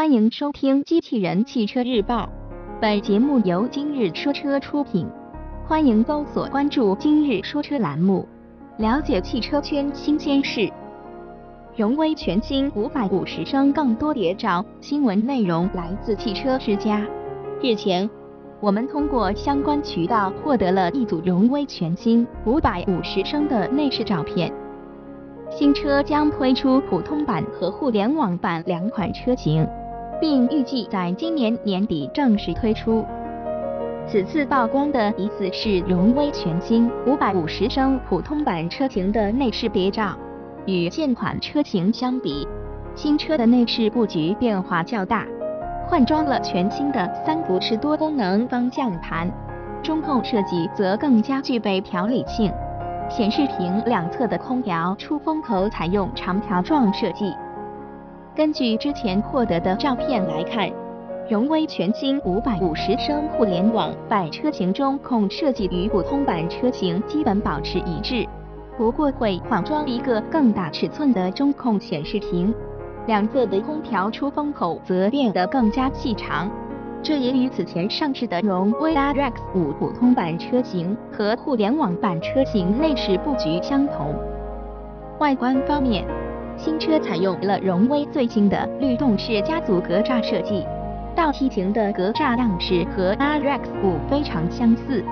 欢迎收听《机器人汽车日报》，本节目由今日说车出品。欢迎搜索关注“今日说车”栏目，了解汽车圈新鲜事。荣威全新550升更多谍照，新闻内容来自汽车之家。日前，我们通过相关渠道获得了一组荣威全新550升的内饰照片。新车将推出普通版和互联网版两款车型，并预计在今年年底正式推出。此次曝光的疑似是荣威全新550升普通版车型的内饰谍照。与现款车型相比，新车的内饰布局变化较大，换装了全新的三辐式多功能方向盘，中控设计则更加具备条理性。显示屏两侧的空调出风口采用长条状设计。根据之前获得的照片来看，荣威全新550升互联网版车型中控设计与普通版车型基本保持一致，不过会换装一个更大尺寸的中控显示屏，两侧的空调出风口则变得更加细长。这也与此前上市的荣威 RX-5 普通版车型和互联网版车型内饰布局相同。外观方面，新车采用了荣威最新的律动式家族格栅设计，倒梯形的格栅样式和 RX-5 非常相似。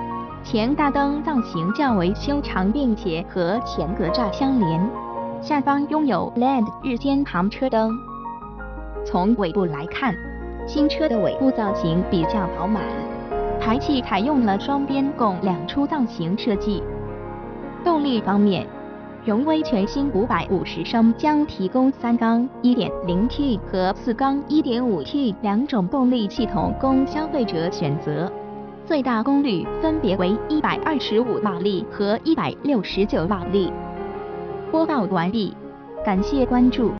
前大灯造型较为修长，并且和前格栅相连。下方拥有 LED 日间行车灯。从尾部来看。新车的尾部造型比较饱满，排气采用了双边共两出造型设计。动力方面，荣威全新五百五十升将提供三缸一点零 T 和四缸一点五 T 两种动力系统供消费者选择，最大功率分别为一百二十五马力和一百六十九马力。播报完毕，感谢关注。